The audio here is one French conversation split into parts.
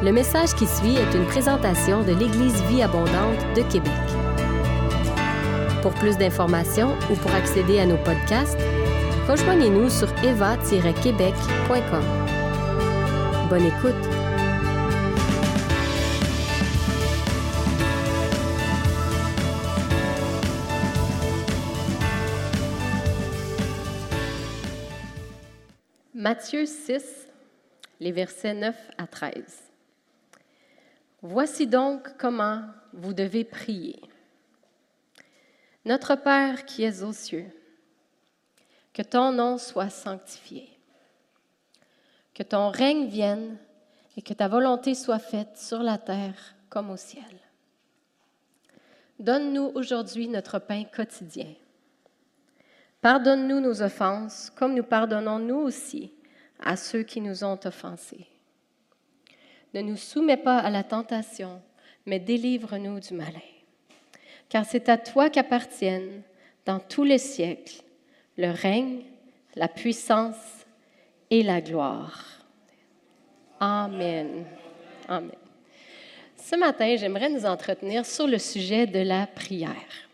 Le message qui suit est une présentation de l'Église Vie Abondante de Québec. Pour plus d'informations ou pour accéder à nos podcasts, rejoignez-nous sur eva-québec.com. Bonne écoute! Matthieu 6, les versets 9 à 13. Voici donc comment vous devez prier. Notre Père qui es aux cieux, que ton nom soit sanctifié, que ton règne vienne et que ta volonté soit faite sur la terre comme au ciel. Donne-nous aujourd'hui notre pain quotidien. Pardonne-nous nos offenses comme nous pardonnons nous aussi à ceux qui nous ont offensés. Ne nous soumets pas à la tentation, mais délivre-nous du malin. Car c'est à toi qu'appartiennent, dans tous les siècles, le règne, la puissance et la gloire. Amen. Amen. Ce matin, j'aimerais nous entretenir sur le sujet de la prière.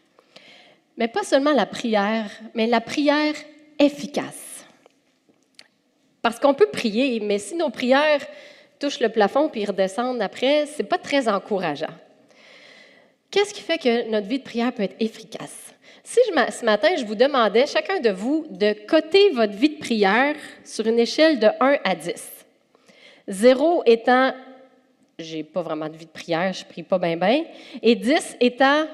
Mais pas seulement la prière, mais la prière efficace. Parce qu'on peut prier, mais si nos prières touchent le plafond puis redescendent après, c'est pas très encourageant. Qu'est-ce qui fait que notre vie de prière peut être efficace? Si ce matin, je vous demandais, chacun de vous, de coter votre vie de prière sur une échelle de 1 à 10. 0 étant, j'ai pas vraiment de vie de prière, je prie pas bien bien, et 10 étant,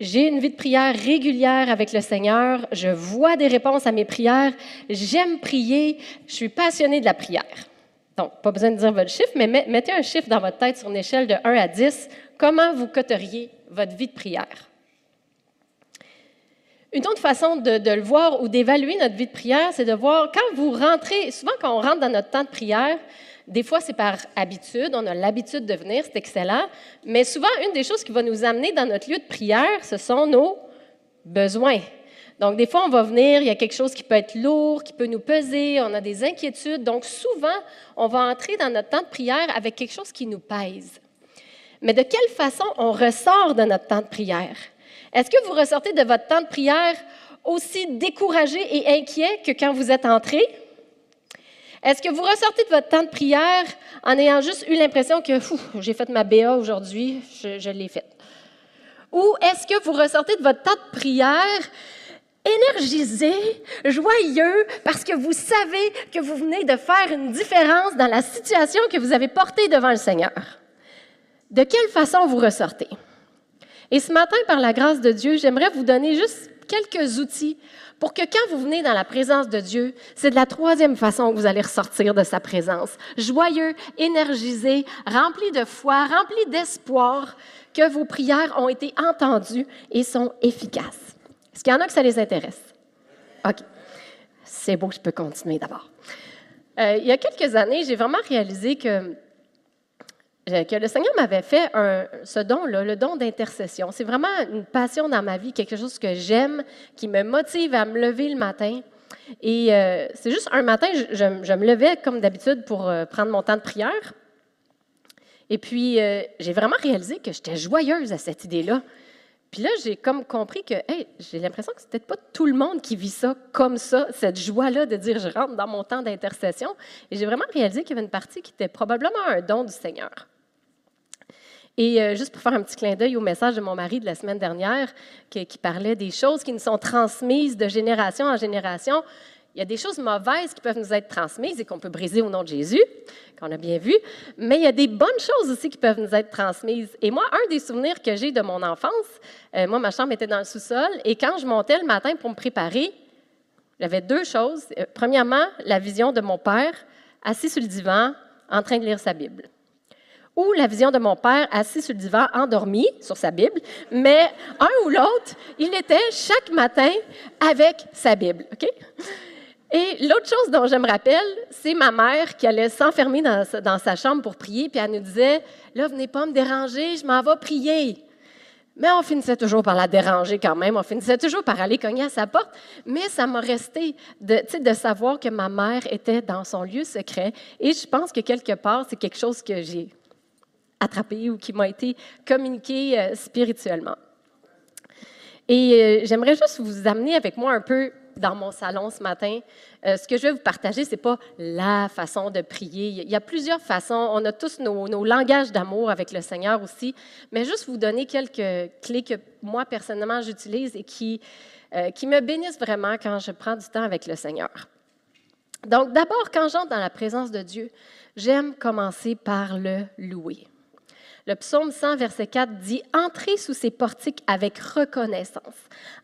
j'ai une vie de prière régulière avec le Seigneur, je vois des réponses à mes prières, j'aime prier, je suis passionnée de la prière. Donc, pas besoin de dire votre chiffre, mais mettez un chiffre dans votre tête sur une échelle de 1 à 10. Comment vous coteriez votre vie de prière? Une autre façon de, le voir ou d'évaluer notre vie de prière, c'est de voir quand vous rentrez, souvent quand on rentre dans notre temps de prière, des fois, c'est par habitude, on a l'habitude de venir, c'est excellent, mais souvent, une des choses qui va nous amener dans notre lieu de prière, ce sont nos besoins. Donc, des fois, on va venir, il y a quelque chose qui peut être lourd, qui peut nous peser, on a des inquiétudes. Donc, souvent, on va entrer dans notre temps de prière avec quelque chose qui nous pèse. Mais de quelle façon on ressort de notre temps de prière? Est-ce que vous ressortez de votre temps de prière aussi découragé et inquiet que quand vous êtes entré? Est-ce que vous ressortez de votre temps de prière en ayant juste eu l'impression que j'ai fait ma BA aujourd'hui, je, l'ai faite? Ou est-ce que vous ressortez de votre temps de prière énergisé, joyeux, parce que vous savez que vous venez de faire une différence dans la situation que vous avez portée devant le Seigneur? De quelle façon vous ressortez? Et ce matin, par la grâce de Dieu, j'aimerais vous donner juste quelques outils pour que quand vous venez dans la présence de Dieu, c'est de la troisième façon que vous allez ressortir de sa présence. Joyeux, énergisé, rempli de foi, rempli d'espoir que vos prières ont été entendues et sont efficaces. Est-ce qu'il y en a que ça les intéresse? OK. C'est beau, je peux continuer d'abord. Euh, il y a quelques années, j'ai vraiment réalisé que euh, le Seigneur m'avait fait ce don-là, le don d'intercession. C'est vraiment une passion dans ma vie, quelque chose que j'aime, qui me motive à me lever le matin. Et euh, c'est juste un matin, je, me levais comme d'habitude pour prendre mon temps de prière. Et puis, j'ai vraiment réalisé que j'étais joyeuse à cette idée-là. Puis là, j'ai comme compris que, hey, j'ai l'impression que c'est peut-être pas tout le monde qui vit ça comme ça, cette joie-là de dire je rentre dans mon temps d'intercession. Et j'ai vraiment réalisé qu'il y avait une partie qui était probablement un don du Seigneur. Et euh, juste pour faire un petit clin d'œil au message de mon mari de la semaine dernière, qui, parlait des choses qui nous sont transmises de génération en génération, il y a des choses mauvaises qui peuvent nous être transmises et qu'on peut briser au nom de Jésus, qu'on a bien vu, mais il y a des bonnes choses aussi qui peuvent nous être transmises. Et moi, un des souvenirs que j'ai de mon enfance, euh, moi, ma chambre était dans le sous-sol, et quand je montais le matin pour me préparer, j'avais deux choses. Euh, premièrement, la vision de mon père assis sur le divan en train de lire sa Bible ou la vision de mon père assis sur le divan, endormi sur sa Bible, mais un ou l'autre, il était chaque matin avec sa Bible. OK? Et l'autre chose dont je me rappelle, c'est ma mère qui allait s'enfermer dans, sa chambre pour prier, puis elle nous disait Là, venez pas me déranger, je m'en vais prier. Mais on finissait toujours par la déranger quand même, on finissait toujours par aller cogner à sa porte. Mais ça m'a resté de, savoir que ma mère était dans son lieu secret. Et je pense que quelque part, c'est quelque chose que j'ai attrapée ou qui m'a été communiquée euh, spirituellement. Et euh, j'aimerais juste vous amener avec moi un peu dans mon salon ce matin. Euh, ce que je vais vous partager, ce n'est pas la façon de prier. Il y a plusieurs façons. On a tous nos, langages d'amour avec le Seigneur aussi. Mais juste vous donner quelques clés que moi, personnellement, j'utilise et qui, qui me bénissent vraiment quand je prends du temps avec le Seigneur. Donc, d'abord, quand j'entre dans la présence de Dieu, j'aime commencer par le louer. Le psaume 100, verset 4 dit Entrez sous ses portiques avec reconnaissance.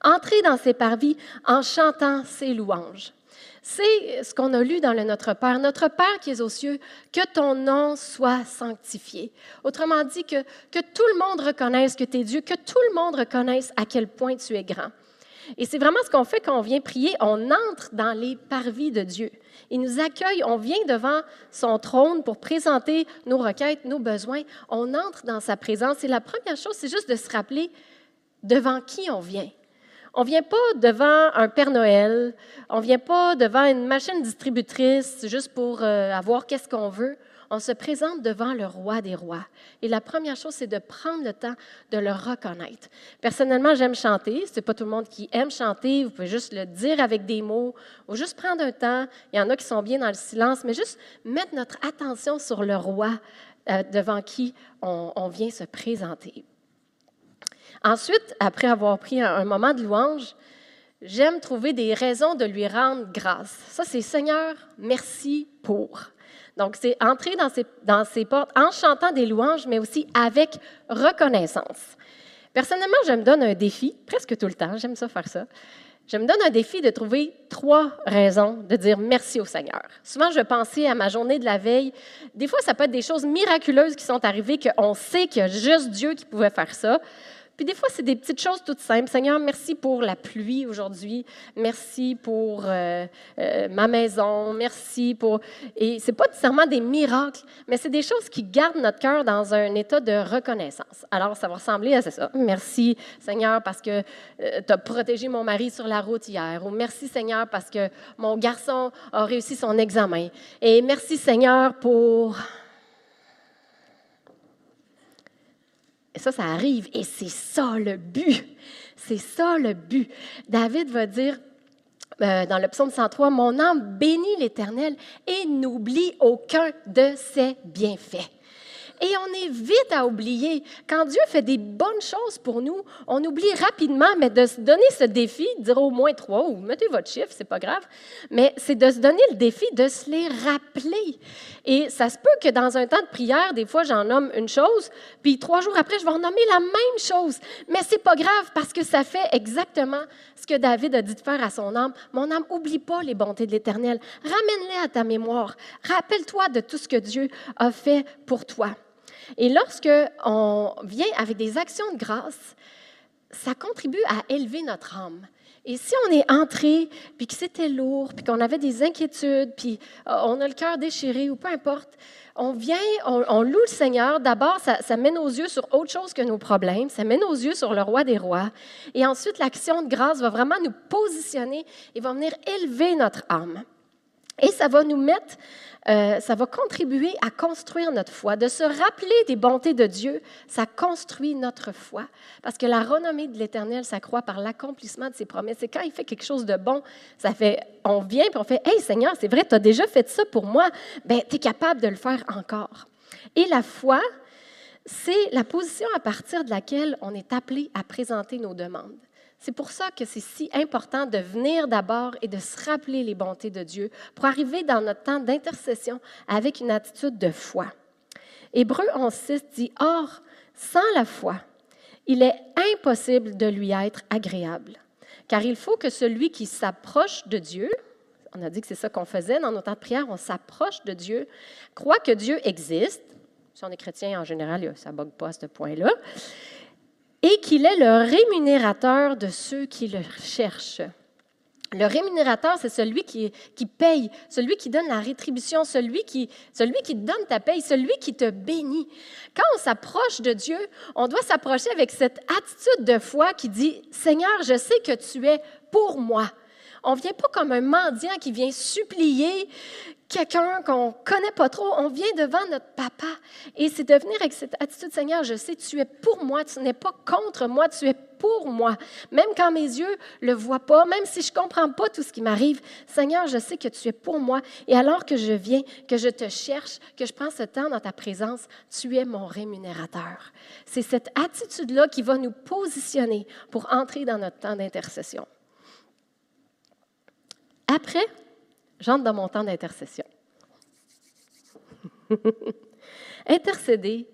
Entrez dans ses parvis en chantant ses louanges. C'est ce qu'on a lu dans le Notre Père. Notre Père qui est aux cieux, que ton nom soit sanctifié. Autrement dit, que, que tout le monde reconnaisse que tu es Dieu, que tout le monde reconnaisse à quel point tu es grand. Et c'est vraiment ce qu'on fait quand on vient prier. On entre dans les parvis de Dieu. Il nous accueille, on vient devant son trône pour présenter nos requêtes, nos besoins. On entre dans sa présence. Et la première chose, c'est juste de se rappeler devant qui on vient. On ne vient pas devant un Père Noël, on ne vient pas devant une machine distributrice juste pour euh, avoir qu'est-ce qu'on veut on se présente devant le roi des rois. Et la première chose, c'est de prendre le temps de le reconnaître. Personnellement, j'aime chanter. Ce n'est pas tout le monde qui aime chanter. Vous pouvez juste le dire avec des mots ou juste prendre un temps. Il y en a qui sont bien dans le silence, mais juste mettre notre attention sur le roi euh, devant qui on, vient se présenter. Ensuite, après avoir pris un moment de louange, j'aime trouver des raisons de lui rendre grâce. Ça, c'est Seigneur, merci pour. Donc, c'est entrer dans ces, dans portes en chantant des louanges, mais aussi avec reconnaissance. Personnellement, je me donne un défi, presque tout le temps, j'aime ça faire ça. Je me donne un défi de trouver trois raisons de dire merci au Seigneur. Souvent, je pensais à ma journée de la veille. Des fois, ça peut être des choses miraculeuses qui sont arrivées, qu'on sait qu'il y a juste Dieu qui pouvait faire ça. Puis des fois, c'est des petites choses toutes simples. Seigneur, merci pour la pluie aujourd'hui. Merci pour euh, euh, ma maison. Merci pour... Et c'est pas nécessairement des miracles, mais c'est des choses qui gardent notre cœur dans un état de reconnaissance. Alors, ça va ressembler à ça. Merci, Seigneur, parce que euh, tu as protégé mon mari sur la route hier. Ou merci, Seigneur, parce que mon garçon a réussi son examen. Et merci, Seigneur, pour... Ça, ça arrive. Et c'est ça le but. C'est ça le but. David va dire euh, dans le psaume 103, Mon âme bénit l'Éternel et n'oublie aucun de ses bienfaits. Et on est vite à oublier. Quand Dieu fait des bonnes choses pour nous, on oublie rapidement, mais de se donner ce défi, dire au moins trois, ou mettez votre chiffre, c'est pas grave, mais c'est de se donner le défi de se les rappeler. Et ça se peut que dans un temps de prière, des fois, j'en nomme une chose, puis trois jours après, je vais en nommer la même chose. Mais c'est pas grave parce que ça fait exactement ce que David a dit de faire à son âme. Mon âme, oublie pas les bontés de l'Éternel. Ramène-les à ta mémoire. Rappelle-toi de tout ce que Dieu a fait pour toi. Et lorsque on vient avec des actions de grâce, ça contribue à élever notre âme. Et si on est entré, puis que c'était lourd, puis qu'on avait des inquiétudes, puis euh, on a le cœur déchiré ou peu importe, on vient, on, loue le Seigneur. D'abord, ça, ça, met nos yeux sur autre chose que nos problèmes. Ça met nos yeux sur le roi des rois. Et ensuite, l'action de grâce va vraiment nous positionner et va venir élever notre âme. Et ça va nous mettre euh, ça va contribuer à construire notre foi. De se rappeler des bontés de Dieu, ça construit notre foi. Parce que la renommée de l'Éternel s'accroît par l'accomplissement de ses promesses. Et quand il fait quelque chose de bon, ça fait, on vient et on fait, Hey Seigneur, c'est vrai, tu as déjà fait ça pour moi. Ben, tu es capable de le faire encore. Et la foi, c'est la position à partir de laquelle on est appelé à présenter nos demandes. C'est pour ça que c'est si important de venir d'abord et de se rappeler les bontés de Dieu pour arriver dans notre temps d'intercession avec une attitude de foi. Hébreu 11.6 dit, Or, sans la foi, il est impossible de lui être agréable, car il faut que celui qui s'approche de Dieu, on a dit que c'est ça qu'on faisait dans nos temps de prière, on s'approche de Dieu, croit que Dieu existe. Si on est chrétien, en général, ça ne bug pas à ce point-là et qu'il est le rémunérateur de ceux qui le cherchent. Le rémunérateur, c'est celui qui, paye, celui qui donne la rétribution, celui qui, celui qui donne ta paye, celui qui te bénit. Quand on s'approche de Dieu, on doit s'approcher avec cette attitude de foi qui dit, Seigneur, je sais que tu es pour moi. On vient pas comme un mendiant qui vient supplier quelqu'un qu'on connaît pas trop. On vient devant notre papa. Et c'est de venir avec cette attitude, Seigneur, je sais, tu es pour moi, tu n'es pas contre moi, tu es pour moi. Même quand mes yeux le voient pas, même si je comprends pas tout ce qui m'arrive, Seigneur, je sais que tu es pour moi. Et alors que je viens, que je te cherche, que je prends ce temps dans ta présence, tu es mon rémunérateur. C'est cette attitude-là qui va nous positionner pour entrer dans notre temps d'intercession. Après, j'entre dans mon temps d'intercession. Intercéder.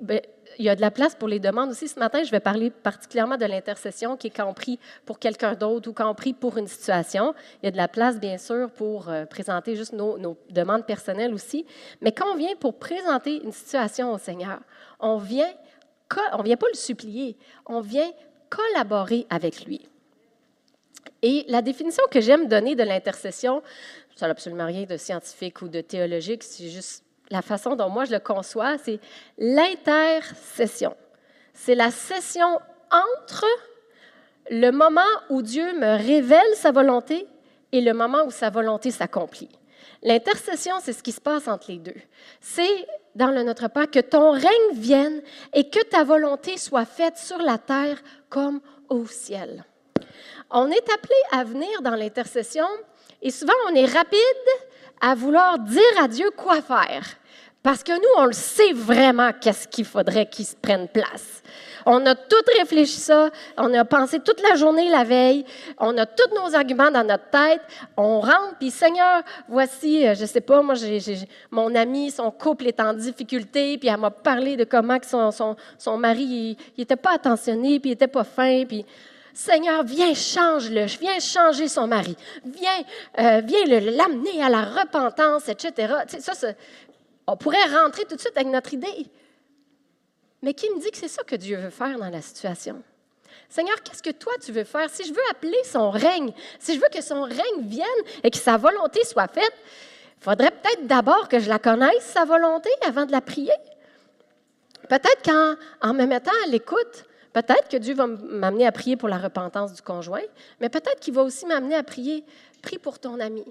Ben, il y a de la place pour les demandes aussi. Ce matin, je vais parler particulièrement de l'intercession qui est quand prie pour quelqu'un d'autre ou quand prie pour une situation. Il y a de la place, bien sûr, pour euh, présenter juste nos, nos, demandes personnelles aussi. Mais quand on vient pour présenter une situation au Seigneur, on vient, on vient pas le supplier, on vient collaborer avec lui. Et la définition que j'aime donner de l'intercession, ça n'a absolument rien de scientifique ou de théologique, c'est juste la façon dont moi je le conçois, c'est l'intercession. C'est la session entre le moment où Dieu me révèle sa volonté et le moment où sa volonté s'accomplit. L'intercession, c'est ce qui se passe entre les deux. C'est dans le Notre Père que ton règne vienne et que ta volonté soit faite sur la terre comme au ciel. On est appelé à venir dans l'intercession et souvent on est rapide à vouloir dire à Dieu quoi faire. Parce que nous, on le sait vraiment qu'est-ce qu'il faudrait qu'il se prenne place. On a tout réfléchi ça, on a pensé toute la journée la veille, on a tous nos arguments dans notre tête, on rentre, puis Seigneur, voici, euh, je sais pas, moi, mon ami, son couple est en difficulté, puis elle m'a parlé de comment son, son, son mari, il n'était pas attentionné, puis il n'était pas fin, puis Seigneur, viens, change-le, viens changer son mari, viens, euh, l'amener à la repentance, etc. ça, on pourrait rentrer tout de suite avec notre idée. Mais qui me dit que c'est ça que Dieu veut faire dans la situation? Seigneur, qu'est-ce que toi tu veux faire? Si je veux appeler son règne, si je veux que son règne vienne et que sa volonté soit faite, il faudrait peut-être d'abord que je la connaisse, sa volonté, avant de la prier. Peut-être qu'en me mettant à l'écoute, Peut-être que Dieu va m'amener à prier pour la repentance du conjoint, mais peut-être qu'il va aussi m'amener à prier, prie pour ton ami.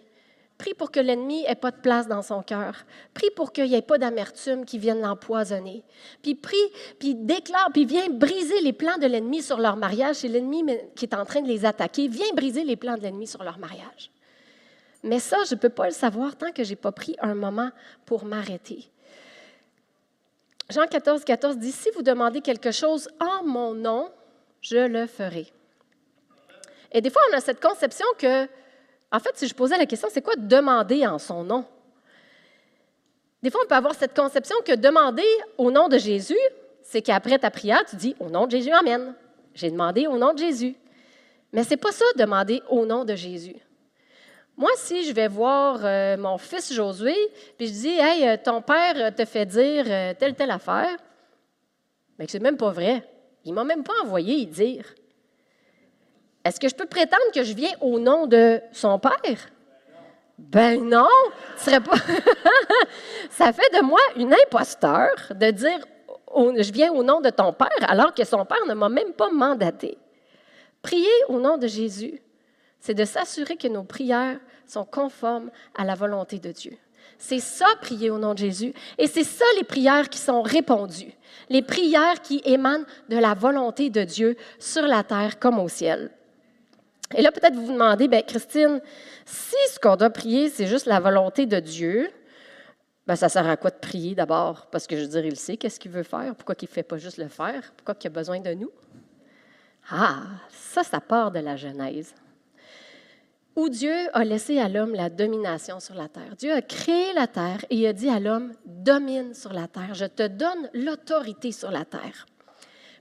Prie pour que l'ennemi ait pas de place dans son cœur. Prie pour qu'il n'y ait pas d'amertume qui vienne l'empoisonner. Puis prie, puis déclare, puis viens briser les plans de l'ennemi sur leur mariage. C'est l'ennemi qui est en train de les attaquer. Viens briser les plans de l'ennemi sur leur mariage. Mais ça, je ne peux pas le savoir tant que je n'ai pas pris un moment pour m'arrêter. Jean 14, 14 dit, si vous demandez quelque chose en mon nom, je le ferai. Et des fois, on a cette conception que, en fait, si je posais la question, c'est quoi demander en son nom? Des fois, on peut avoir cette conception que demander au nom de Jésus, c'est qu'après ta prière, tu dis au nom de Jésus, Amen. J'ai demandé au nom de Jésus. Mais ce n'est pas ça, demander au nom de Jésus. Moi, si je vais voir euh, mon fils Josué, puis je dis, Hey, euh, ton père te fait dire euh, telle, telle affaire, mais que c'est même pas vrai. Il m'a même pas envoyé dire. Est-ce que je peux prétendre que je viens au nom de son père? Ben non, ce serait pas. Ça fait de moi une imposteur de dire je viens au nom de ton père alors que son père ne m'a même pas mandaté. Priez au nom de Jésus c'est de s'assurer que nos prières sont conformes à la volonté de Dieu. C'est ça, prier au nom de Jésus. Et c'est ça, les prières qui sont répondues. Les prières qui émanent de la volonté de Dieu sur la terre comme au ciel. Et là, peut-être vous vous demandez, bien, Christine, si ce qu'on doit prier, c'est juste la volonté de Dieu, ben, ça sert à quoi de prier d'abord? Parce que je veux dire, il sait qu'est-ce qu'il veut faire. Pourquoi il ne fait pas juste le faire? Pourquoi il a besoin de nous? Ah, ça, ça part de la Genèse où Dieu a laissé à l'homme la domination sur la terre. Dieu a créé la terre et a dit à l'homme, domine sur la terre, je te donne l'autorité sur la terre.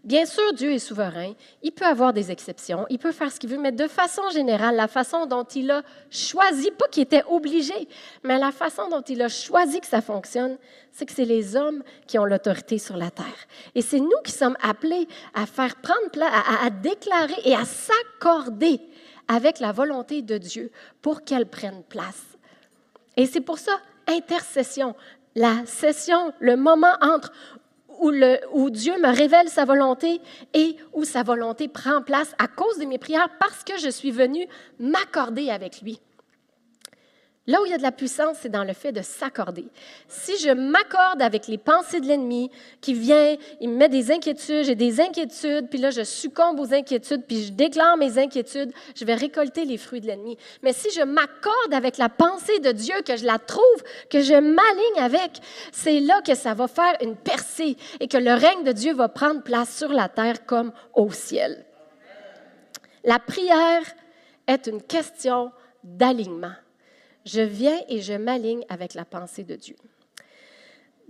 Bien sûr, Dieu est souverain, il peut avoir des exceptions, il peut faire ce qu'il veut, mais de façon générale, la façon dont il a choisi, pas qu'il était obligé, mais la façon dont il a choisi que ça fonctionne, c'est que c'est les hommes qui ont l'autorité sur la terre. Et c'est nous qui sommes appelés à faire prendre place, à, à déclarer et à s'accorder avec la volonté de Dieu pour qu'elle prenne place. Et c'est pour ça, intercession, la session, le moment entre où, où, Dieu me révèle sa volonté et où sa volonté prend place à cause de mes prières parce que je suis venue m'accorder avec lui. Là où il y a de la puissance, c'est dans le fait de s'accorder. Si je m'accorde avec les pensées de l'ennemi qui vient, il me met des inquiétudes, j'ai des inquiétudes, puis là je succombe aux inquiétudes, puis je déclare mes inquiétudes, je vais récolter les fruits de l'ennemi. Mais si je m'accorde avec la pensée de Dieu, que je la trouve, que je m'aligne avec, c'est là que ça va faire une percée et que le règne de Dieu va prendre place sur la terre comme au ciel. La prière est une question d'alignement. Je viens et je m'aligne avec la pensée de Dieu.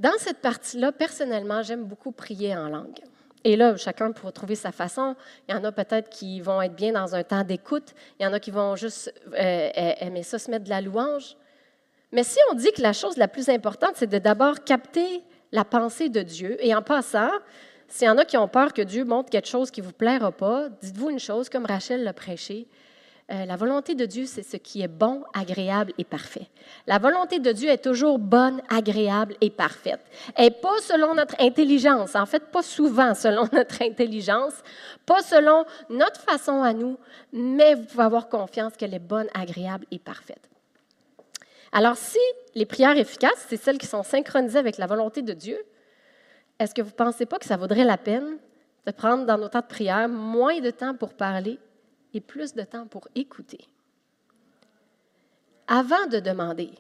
Dans cette partie-là, personnellement, j'aime beaucoup prier en langue. Et là, chacun pourra trouver sa façon. Il y en a peut-être qui vont être bien dans un temps d'écoute. Il y en a qui vont juste euh, aimer ça, se mettre de la louange. Mais si on dit que la chose la plus importante, c'est de d'abord capter la pensée de Dieu, et en passant, s'il y en a qui ont peur que Dieu montre quelque chose qui ne vous plaira pas, dites-vous une chose, comme Rachel l'a prêché, euh, la volonté de Dieu, c'est ce qui est bon, agréable et parfait. La volonté de Dieu est toujours bonne, agréable et parfaite. Et pas selon notre intelligence, en fait, pas souvent selon notre intelligence, pas selon notre façon à nous, mais vous pouvez avoir confiance qu'elle est bonne, agréable et parfaite. Alors, si les prières efficaces, c'est celles qui sont synchronisées avec la volonté de Dieu, est-ce que vous ne pensez pas que ça vaudrait la peine de prendre dans nos temps de prière moins de temps pour parler plus de temps pour écouter. Avant de demander,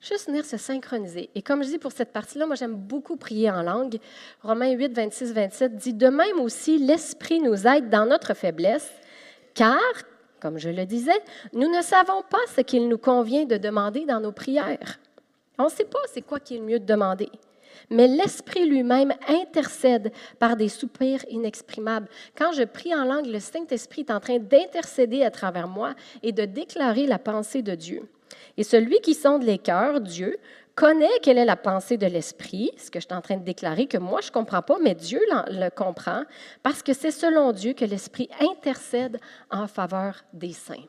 juste venir se synchroniser. Et comme je dis pour cette partie-là, moi j'aime beaucoup prier en langue. Romains 8, 26, 27 dit, De même aussi, l'Esprit nous aide dans notre faiblesse, car, comme je le disais, nous ne savons pas ce qu'il nous convient de demander dans nos prières. On ne sait pas c'est quoi qui est le mieux de demander mais l'Esprit lui-même intercède par des soupirs inexprimables. Quand je prie en langue, le Saint-Esprit est en train d'intercéder à travers moi et de déclarer la pensée de Dieu. Et celui qui sonde les cœurs, Dieu, connaît quelle est la pensée de l'Esprit, ce que je suis en train de déclarer, que moi je ne comprends pas, mais Dieu le comprend, parce que c'est selon Dieu que l'Esprit intercède en faveur des saints.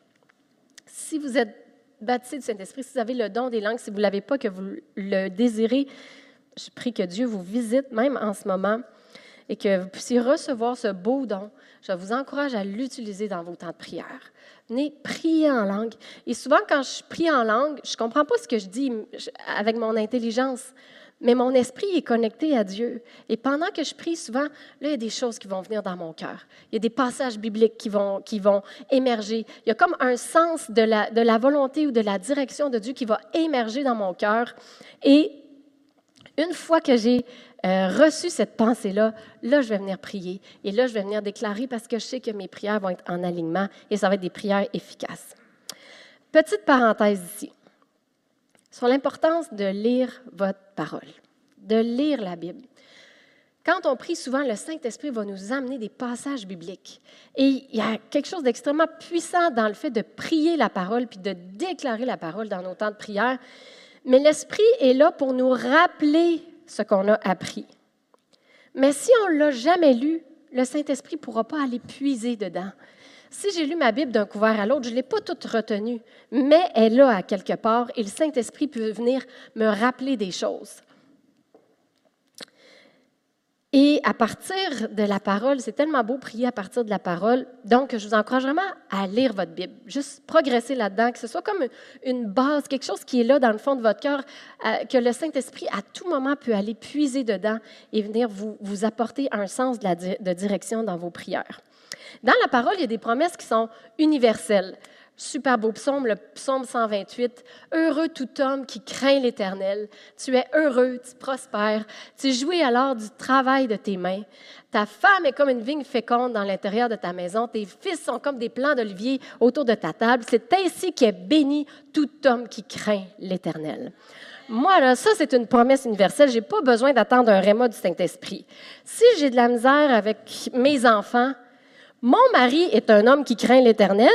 Si vous êtes baptisé du Saint-Esprit, si vous avez le don des langues, si vous ne l'avez pas, que vous le désirez, je prie que Dieu vous visite même en ce moment et que vous puissiez recevoir ce beau don. Je vous encourage à l'utiliser dans vos temps de prière. Venez prier en langue. Et souvent, quand je prie en langue, je ne comprends pas ce que je dis avec mon intelligence, mais mon esprit est connecté à Dieu. Et pendant que je prie, souvent, là, il y a des choses qui vont venir dans mon cœur. Il y a des passages bibliques qui vont, qui vont émerger. Il y a comme un sens de la, de la volonté ou de la direction de Dieu qui va émerger dans mon cœur. Et une fois que j'ai euh, reçu cette pensée-là, là, je vais venir prier. Et là, je vais venir déclarer parce que je sais que mes prières vont être en alignement et ça va être des prières efficaces. Petite parenthèse ici sur l'importance de lire votre parole, de lire la Bible. Quand on prie souvent, le Saint-Esprit va nous amener des passages bibliques. Et il y a quelque chose d'extrêmement puissant dans le fait de prier la parole puis de déclarer la parole dans nos temps de prière. Mais l'Esprit est là pour nous rappeler ce qu'on a appris. Mais si on ne l'a jamais lu, le Saint-Esprit ne pourra pas aller puiser dedans. Si j'ai lu ma Bible d'un couvert à l'autre, je ne l'ai pas toute retenue, mais elle est là à quelque part et le Saint-Esprit peut venir me rappeler des choses. Et à partir de la parole, c'est tellement beau prier à partir de la parole. Donc, je vous encourage vraiment à lire votre Bible, juste progresser là-dedans, que ce soit comme une base, quelque chose qui est là dans le fond de votre cœur, euh, que le Saint-Esprit à tout moment peut aller puiser dedans et venir vous, vous apporter un sens de, de direction dans vos prières. Dans la parole, il y a des promesses qui sont universelles. Super beau psaume, le psaume 128. Heureux tout homme qui craint l'Éternel. Tu es heureux, tu prospères. Tu jouis alors du travail de tes mains. Ta femme est comme une vigne féconde dans l'intérieur de ta maison. Tes fils sont comme des plants d'olivier autour de ta table. C'est ainsi qu'est béni tout homme qui craint l'Éternel. Moi, là, ça, c'est une promesse universelle. Je n'ai pas besoin d'attendre un réma du Saint-Esprit. Si j'ai de la misère avec mes enfants, mon mari est un homme qui craint l'Éternel,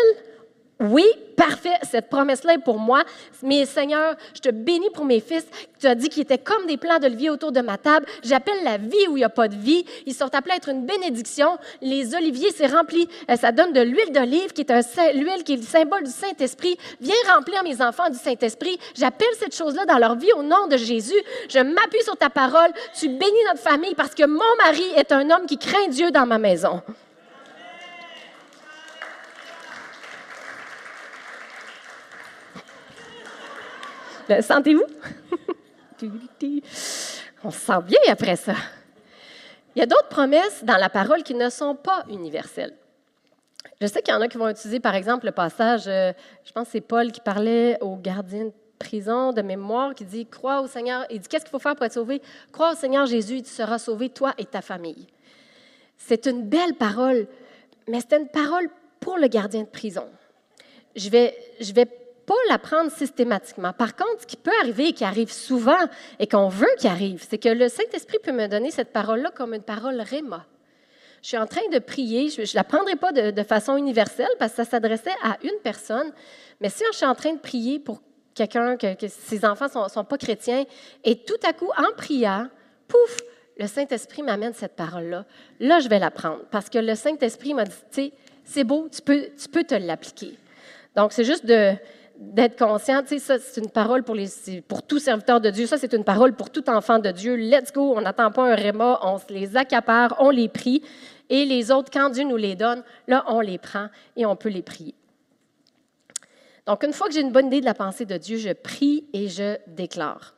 oui, parfait, cette promesse-là est pour moi. Mais Seigneur, je te bénis pour mes fils. Tu as dit qu'ils étaient comme des plants d'olivier autour de ma table. J'appelle la vie où il n'y a pas de vie. Ils sont appelés à être une bénédiction. Les oliviers, c'est rempli. Euh, ça donne de l'huile d'olive, qui est l'huile qui est le symbole du Saint-Esprit. Viens remplir mes enfants du Saint-Esprit. J'appelle cette chose-là dans leur vie au nom de Jésus. Je m'appuie sur ta parole. Tu bénis notre famille parce que mon mari est un homme qui craint Dieu dans ma maison. Sentez-vous? On se sent bien après ça. Il y a d'autres promesses dans la parole qui ne sont pas universelles. Je sais qu'il y en a qui vont utiliser, par exemple, le passage, euh, je pense que c'est Paul qui parlait au gardien de prison de mémoire, qui dit Crois au Seigneur. Il dit Qu'est-ce qu'il faut faire pour être sauvé? Crois au Seigneur Jésus et tu seras sauvé, toi et ta famille. C'est une belle parole, mais c'est une parole pour le gardien de prison. Je vais, je vais pas la prendre systématiquement. Par contre, ce qui peut arriver et qui arrive souvent et qu'on veut qu'il arrive, c'est que le Saint-Esprit peut me donner cette parole-là comme une parole réma. Je suis en train de prier, je ne la prendrai pas de, façon universelle parce que ça s'adressait à une personne, mais si je suis en train de prier pour quelqu'un, que, ses enfants ne sont, pas chrétiens, et tout à coup, en priant, pouf, le Saint-Esprit m'amène cette parole-là, là, je vais la prendre parce que le Saint-Esprit m'a dit, tu sais, c'est beau, tu peux, tu peux te l'appliquer. Donc, c'est juste de, d'être conscient, tu sais, ça, c'est une parole pour, les, pour tout serviteur de Dieu, ça, c'est une parole pour tout enfant de Dieu. Let's go, on n'attend pas un réma, on se les accapare, on les prie, et les autres, quand Dieu nous les donne, là, on les prend et on peut les prier. Donc, une fois que j'ai une bonne idée de la pensée de Dieu, je prie et je déclare.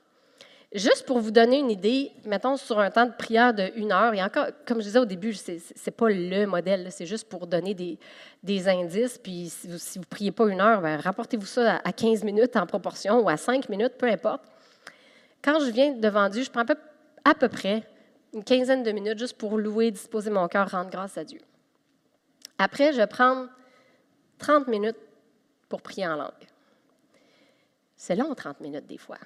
Juste pour vous donner une idée, mettons sur un temps de prière de une heure, et encore, comme je disais au début, ce n'est pas le modèle, c'est juste pour donner des, indices. Puis si vous ne priez pas une heure, ben, rapportez-vous ça à 15 minutes en proportion ou à 5 minutes, peu importe. Quand je viens devant Dieu, je prends à peu, près une quinzaine de minutes juste pour louer, disposer mon cœur, rendre grâce à Dieu. Après, je prends 30 minutes pour prier en langue. C'est long, 30 minutes des fois.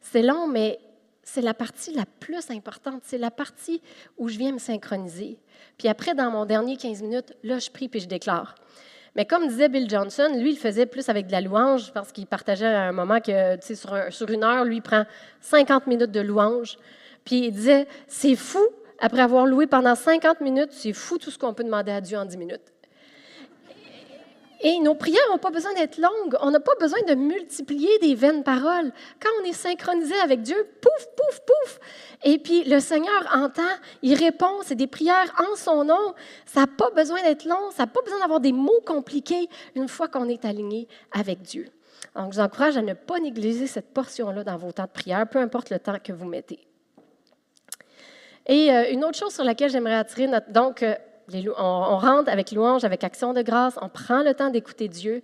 C'est long, mais c'est la partie la plus importante. C'est la partie où je viens me synchroniser. Puis après, dans mon dernier 15 minutes, là, je prie puis je déclare. Mais comme disait Bill Johnson, lui, il faisait plus avec de la louange parce qu'il partageait à un moment que, tu sais, sur, une heure, lui, prend 50 minutes de louange. Puis il disait, c'est fou, après avoir loué pendant 50 minutes, c'est fou tout ce qu'on peut demander à Dieu en 10 minutes. Et nos prières n'ont pas besoin d'être longues. On n'a pas besoin de multiplier des vaines paroles. Quand on est synchronisé avec Dieu, pouf, pouf, pouf. Et puis le Seigneur entend, il répond. C'est des prières en son nom. Ça n'a pas besoin d'être long. Ça n'a pas besoin d'avoir des mots compliqués une fois qu'on est aligné avec Dieu. Donc, je vous encourage à ne pas négliger cette portion-là dans vos temps de prière, peu importe le temps que vous mettez. Et euh, une autre chose sur laquelle j'aimerais attirer notre. Donc, euh, on, rentre avec louange, avec action de grâce, on prend le temps d'écouter Dieu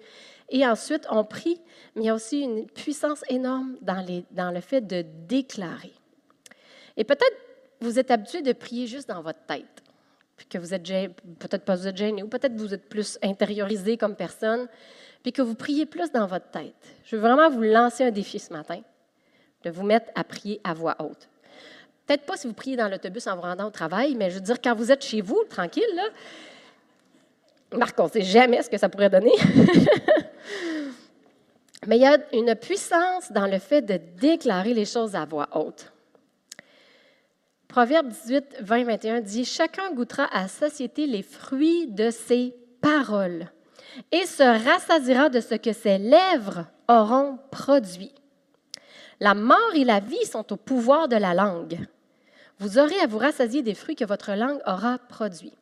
et ensuite on prie, mais il y a aussi une puissance énorme dans, le fait de déclarer. Et peut-être vous êtes habitué de prier juste dans votre tête, puis que vous êtes peut-être pas vous êtes gêné, ou peut-être vous êtes plus intériorisé comme personne, puis que vous priez plus dans votre tête. Je veux vraiment vous lancer un défi ce matin, de vous mettre à prier à voix haute. Peut-être pas si vous priez dans l'autobus en vous rendant au travail, mais je veux dire, quand vous êtes chez vous, tranquille, là, Marc, on ne sait jamais ce que ça pourrait donner. mais il y a une puissance dans le fait de déclarer les choses à voix haute. Proverbe 18, 20, 21 dit Chacun goûtera à satiété les fruits de ses paroles et se rassasira de ce que ses lèvres auront produit. La mort et la vie sont au pouvoir de la langue vous aurez à vous rassasier des fruits que votre langue aura produits.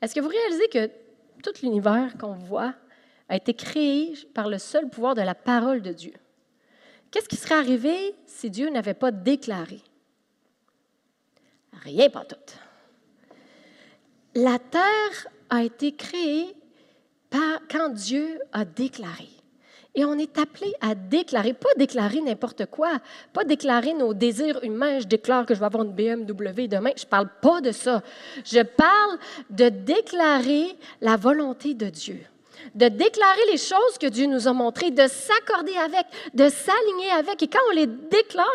Est-ce que vous réalisez que tout l'univers qu'on voit a été créé par le seul pouvoir de la parole de Dieu? Qu'est-ce qui serait arrivé si Dieu n'avait pas déclaré? Rien, pas tout. La terre a été créée par, quand Dieu a déclaré. Et on est appelé à déclarer, pas déclarer n'importe quoi, pas déclarer nos désirs humains. Je déclare que je vais avoir une BMW demain. Je ne parle pas de ça. Je parle de déclarer la volonté de Dieu, de déclarer les choses que Dieu nous a montrées, de s'accorder avec, de s'aligner avec. Et quand on les déclare,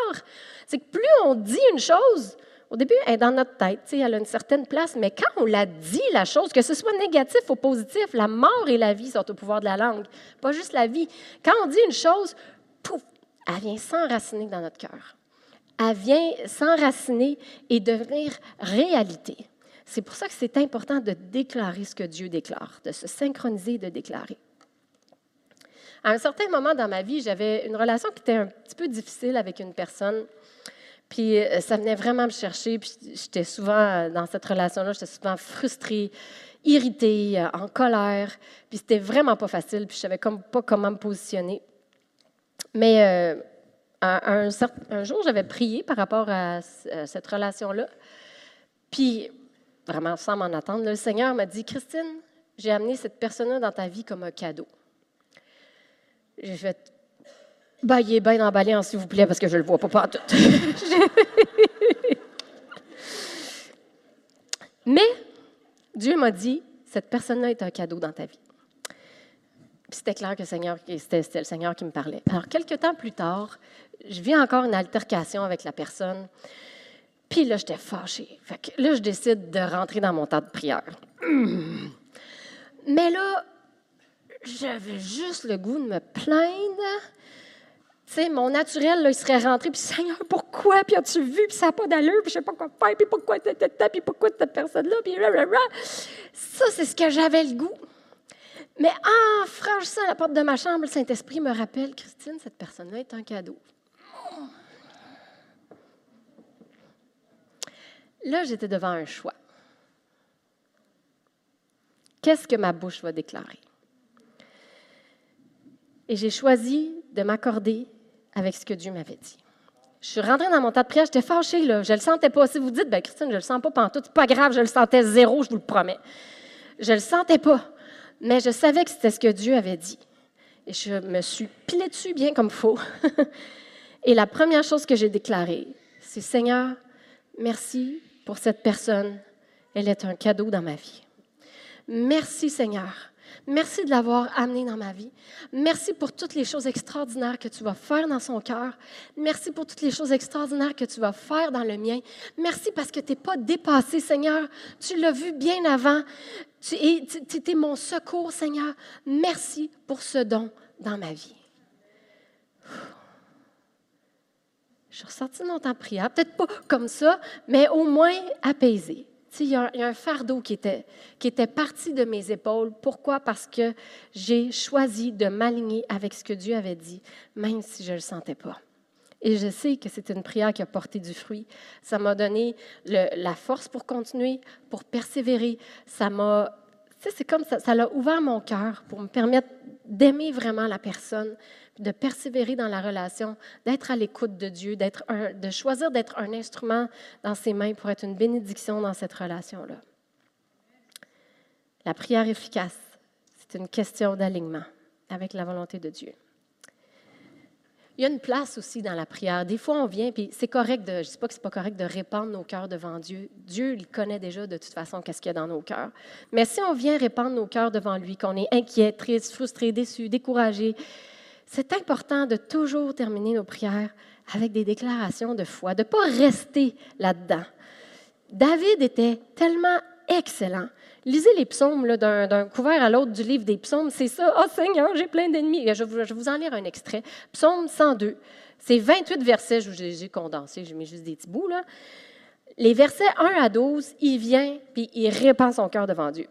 c'est que plus on dit une chose, Au début, elle est dans notre tête, elle a une certaine place, mais quand on la dit, la chose, que ce soit négatif ou positif, la mort et la vie sont au pouvoir de la langue, pas juste la vie. Quand on dit une chose, pouf, elle vient s'enraciner dans notre cœur. Elle vient s'enraciner et devenir réalité. C'est pour ça que c'est important de déclarer ce que Dieu déclare, de se synchroniser et de déclarer. À un certain moment dans ma vie, j'avais une relation qui était un petit peu difficile avec une personne. Puis euh, ça venait vraiment me chercher. Puis j'étais souvent euh, dans cette relation-là, j'étais souvent frustrée, irritée, euh, en colère. Puis c'était vraiment pas facile. Puis je savais pas comment me positionner. Mais un, un, jour, j'avais prié par rapport à, cette relation-là. Puis vraiment sans m'en attendre, le Seigneur m'a dit, Christine, j'ai amené cette personne-là dans ta vie comme un cadeau. J'ai fait, bah, il est bien emballé, s'il vous plaît, parce que je le vois pas partout. Mais Dieu m'a dit, cette personne-là est un cadeau dans ta vie. C'était clair que c'était le Seigneur qui me parlait. Alors, quelques temps plus tard, je vis encore une altercation avec la personne. Puis là, j'étais fâchée. Fait que là, je décide de rentrer dans mon temps de prière. Mais là, j'avais juste le goût de me plaindre sais, mon naturel, là, il serait rentré, puis Seigneur, pourquoi? Puis as-tu vu? Puis ça n'a pas d'allure, puis je ne sais pas quoi faire, puis pourquoi, puis pourquoi cette personne-là, puis Ça, c'est ce que j'avais le goût. Mais en franchissant la porte de ma chambre, le Saint-Esprit me rappelle, Christine, cette personne-là est un cadeau. Là, j'étais devant un choix. Qu'est-ce que ma bouche va déclarer? Et j'ai choisi de m'accorder avec ce que Dieu m'avait dit. Je suis rentrée dans mon tas de prière, j'étais fâchée, là. je le sentais pas. Si vous dites, ben Christine, je le sens pas pantoute, c'est pas grave, je le sentais zéro, je vous le promets. Je le sentais pas, mais je savais que c'était ce que Dieu avait dit. Et je me suis pilée dessus bien comme il faut. Et la première chose que j'ai déclarée, c'est Seigneur, merci pour cette personne. Elle est un cadeau dans ma vie. Merci Seigneur Merci de l'avoir amené dans ma vie. Merci pour toutes les choses extraordinaires que tu vas faire dans son cœur. Merci pour toutes les choses extraordinaires que tu vas faire dans le mien. Merci parce que tu n'es pas dépassé, Seigneur. Tu l'as vu bien avant. Tu étais mon secours, Seigneur. Merci pour ce don dans ma vie. Je suis ressortie de mon temps de prière, peut-être pas comme ça, mais au moins apaisée il y, a un fardeau qui était, qui était parti de mes épaules. Pourquoi? Parce que j'ai choisi de m'aligner avec ce que Dieu avait dit, même si je ne le sentais pas. Et je sais que c'est une prière qui a porté du fruit. Ça m'a donné la force pour continuer, pour persévérer. Ça m'a, c'est comme ça, ça l'a ouvert mon cœur pour me permettre d'aimer vraiment la personne, de persévérer dans la relation, d'être à l'écoute de Dieu, de choisir d'être un instrument dans ses mains pour être une bénédiction dans cette relation-là. La prière efficace, c'est une question d'alignement avec la volonté de Dieu. Il y a une place aussi dans la prière. Des fois, on vient, puis c'est correct de, je ne pas que c'est pas correct de répandre nos cœurs devant Dieu. Dieu, il connaît déjà de toute façon qu'est-ce qu'il y a dans nos cœurs. Mais si on vient répandre nos cœurs devant lui, qu'on est inquiet, triste, frustré, déçu, découragé, c'est important de toujours terminer nos prières avec des déclarations de foi, de ne pas rester là-dedans. David était tellement excellent. Lisez les psaumes d'un couvert à l'autre du livre des psaumes, c'est ça. Oh Seigneur, j'ai plein d'ennemis. Je, je vous en lire un extrait. Psaume 102. C'est 28 versets, je j'ai condensé, j'ai mis juste des petits bouts. Les versets 1 à 12, il vient puis il répand son cœur devant Dieu.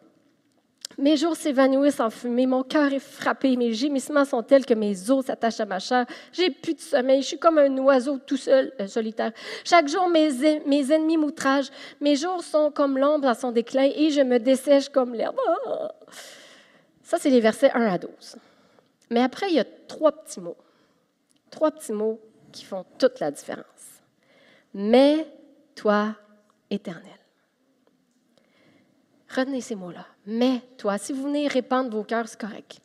Mes jours s'évanouissent en fumée, mon cœur est frappé, mes gémissements sont tels que mes os s'attachent à ma chair. J'ai plus de sommeil, je suis comme un oiseau tout seul, euh, solitaire. Chaque jour, mes, mes ennemis m'outragent, mes jours sont comme l'ombre à son déclin et je me dessèche comme l'herbe. Ça, c'est les versets 1 à 12. Mais après, il y a trois petits mots. Trois petits mots qui font toute la différence. Mais toi, éternel. Retenez ces mots-là. Mais toi, si vous venez répandre vos cœurs, c'est correct.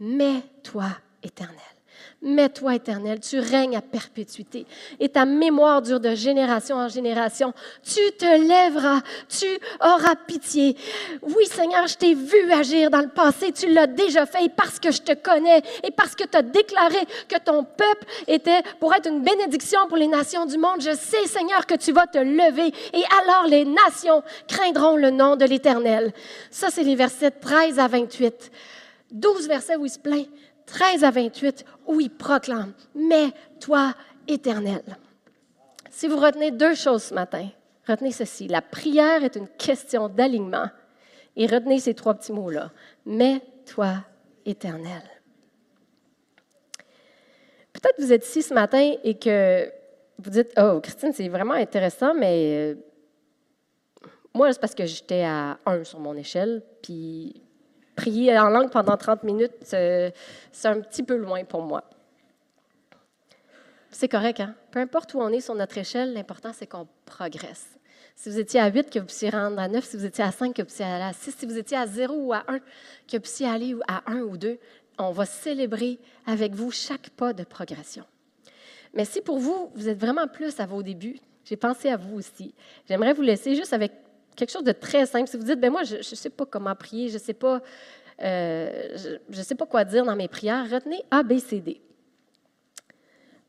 Mais toi, éternel. Mais toi, Éternel, tu règnes à perpétuité et ta mémoire dure de génération en génération. Tu te lèveras, tu auras pitié. Oui, Seigneur, je t'ai vu agir dans le passé, tu l'as déjà fait et parce que je te connais et parce que tu as déclaré que ton peuple était pour être une bénédiction pour les nations du monde. Je sais, Seigneur, que tu vas te lever et alors les nations craindront le nom de l'Éternel. Ça, c'est les versets 13 à 28. 12 versets où il se plaint 13 à 28, où il proclame, Mais toi, éternel. Si vous retenez deux choses ce matin, retenez ceci. La prière est une question d'alignement. Et retenez ces trois petits mots-là. Mais toi, éternel. Peut-être que vous êtes ici ce matin et que vous dites, oh, Christine, c'est vraiment intéressant, mais euh, moi, c'est parce que j'étais à 1 sur mon échelle, puis prier en langue pendant 30 minutes, c'est un petit peu loin pour moi. C'est correct, hein? Peu importe où on est sur notre échelle, l'important, c'est qu'on progresse. Si vous étiez à 8, que vous puissiez rendre à 9, si vous étiez à 5, que vous puissiez aller à 6, si vous étiez à 0 ou à 1, que vous puissiez aller à 1 ou 2, on va célébrer avec vous chaque pas de progression. Mais si pour vous, vous êtes vraiment plus à vos débuts, j'ai pensé à vous aussi. J'aimerais vous laisser juste avec quelque chose de très simple. Si vous dites, ben moi, je ne sais pas comment prier, je ne sais pas, euh, je, sais pas quoi dire dans mes prières, retenez A, B, C, D.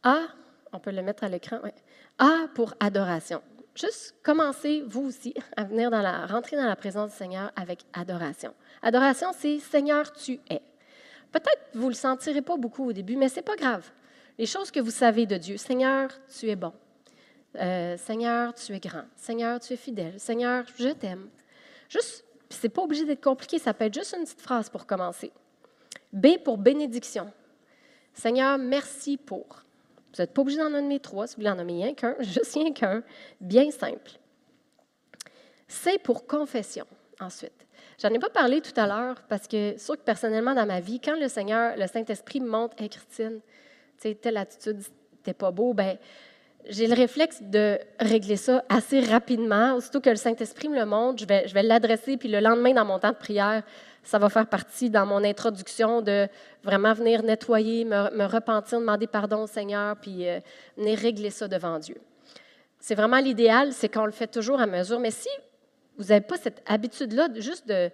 A, on peut le mettre à l'écran, A pour adoration. Juste commencez, vous aussi, à venir dans la, rentrer dans la présence du Seigneur avec adoration. Adoration, c'est Seigneur, tu es. Peut-être vous ne le sentirez pas beaucoup au début, mais ce n'est pas grave. Les choses que vous savez de Dieu, Seigneur, tu es bon. Euh, Seigneur, tu es grand. Seigneur, tu es fidèle. Seigneur, je t'aime. Juste, c'est pas obligé d'être compliqué, ça peut être juste une petite phrase pour commencer. B pour bénédiction. Seigneur, merci pour. Vous n'êtes pas obligé d'en nommer trois, si vous voulez en nommer rien qu'un, juste rien qu'un, bien simple. C pour confession, ensuite. J'en ai pas parlé tout à l'heure parce que, sûr que personnellement, dans ma vie, quand le Seigneur, le Saint-Esprit me montre, Hé Christine, telle attitude, t'es pas beau, ben j'ai le réflexe de régler ça assez rapidement. Aussitôt que le Saint-Esprit me le montre, je vais, l'adresser, puis le lendemain, dans mon temps de prière, ça va faire partie dans mon introduction de vraiment venir nettoyer, me, repentir, demander pardon au Seigneur, puis euh, venir régler ça devant Dieu. C'est vraiment l'idéal, c'est qu'on le fait toujours à mesure. Mais si vous n'avez pas cette habitude-là, juste de,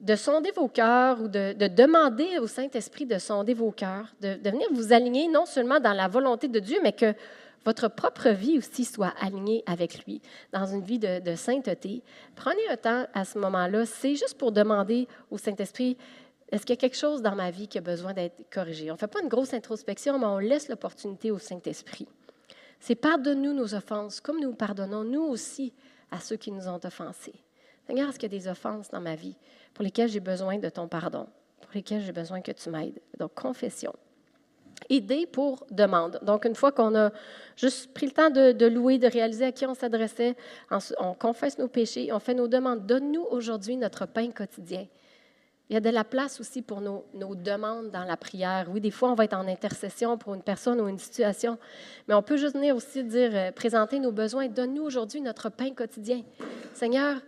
de sonder vos cœurs ou de, demander au Saint-Esprit de sonder vos cœurs, de venir vous aligner non seulement dans la volonté de Dieu, mais que votre propre vie aussi soit alignée avec lui, dans une vie de, sainteté. Prenez un temps à ce moment-là, c'est juste pour demander au Saint-Esprit, est-ce qu'il y a quelque chose dans ma vie qui a besoin d'être corrigé? On ne fait pas une grosse introspection, mais on laisse l'opportunité au Saint-Esprit. C'est pardonne-nous nos offenses, comme nous pardonnons nous aussi à ceux qui nous ont offensés. Seigneur, est-ce qu'il y a des offenses dans ma vie pour lesquelles j'ai besoin de ton pardon, pour lesquelles j'ai besoin que tu m'aides? Donc, confession. Idée pour demande. Donc, une fois qu'on a juste pris le temps de, louer, de réaliser à qui on s'adressait, on, confesse nos péchés, on fait nos demandes. Donne-nous aujourd'hui notre pain quotidien. Il y a de la place aussi pour nos, demandes dans la prière. Oui, des fois, on va être en intercession pour une personne ou une situation, mais on peut juste venir aussi dire, euh, présenter nos besoins. Donne-nous aujourd'hui notre pain quotidien. Seigneur,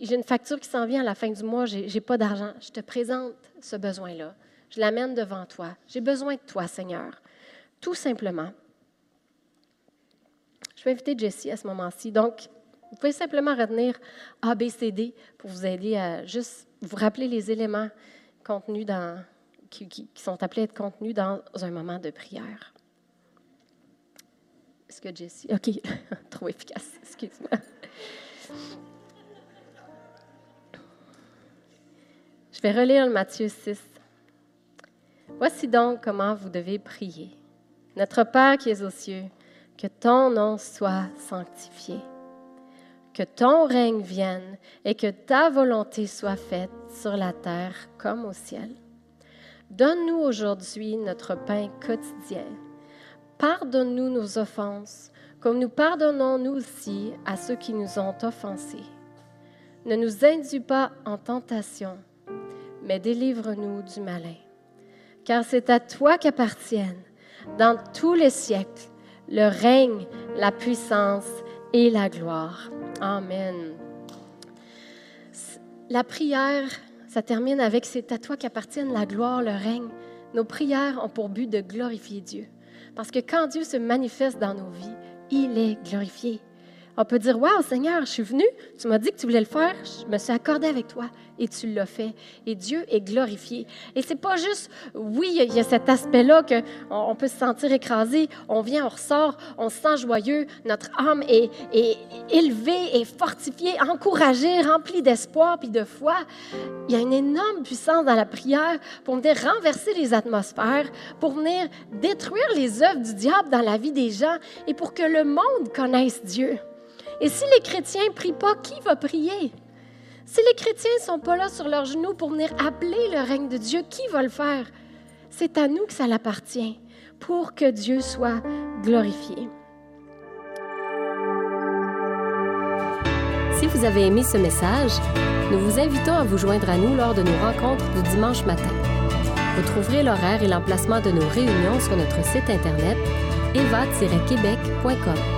j'ai une facture qui s'en vient à la fin du mois, je n'ai pas d'argent. Je te présente ce besoin-là. Je l'amène devant toi. J'ai besoin de toi, Seigneur. Tout simplement. Je vais inviter Jessie à ce moment-ci. Donc, vous pouvez simplement retenir A, B, C, D pour vous aider à juste vous rappeler les éléments contenus dans, qui, qui sont appelés à être contenus dans un moment de prière. Est-ce que Jessie. OK, trop efficace, excuse-moi. Je vais relire le Matthieu 6, Voici donc comment vous devez prier. Notre Père qui es aux cieux, que ton nom soit sanctifié, que ton règne vienne et que ta volonté soit faite sur la terre comme au ciel. Donne-nous aujourd'hui notre pain quotidien. Pardonne-nous nos offenses, comme nous pardonnons nous aussi à ceux qui nous ont offensés. Ne nous induis pas en tentation, mais délivre-nous du malin car c'est à toi qu'appartiennent, dans tous les siècles, le règne, la puissance et la gloire. Amen. La prière, ça termine avec c'est à toi qu'appartiennent la gloire, le règne. Nos prières ont pour but de glorifier Dieu. Parce que quand Dieu se manifeste dans nos vies, il est glorifié. On peut dire, Waouh, Seigneur, je suis venu, tu m'as dit que tu voulais le faire, je me suis accordé avec toi et tu l'as fait. Et Dieu est glorifié. Et c'est pas juste, oui, il y a cet aspect-là qu'on on peut se sentir écrasé, on vient, on ressort, on se sent joyeux, notre âme est, est élevée, est fortifiée, encouragée, remplie d'espoir puis de foi. Il y a une énorme puissance dans la prière pour venir renverser les atmosphères, pour venir détruire les œuvres du diable dans la vie des gens et pour que le monde connaisse Dieu. Et si les chrétiens ne prient pas, qui va prier? Si les chrétiens ne sont pas là sur leurs genoux pour venir appeler le règne de Dieu, qui va le faire? C'est à nous que ça l'appartient pour que Dieu soit glorifié. Si vous avez aimé ce message, nous vous invitons à vous joindre à nous lors de nos rencontres du dimanche matin. Vous trouverez l'horaire et l'emplacement de nos réunions sur notre site internet eva-québec.com.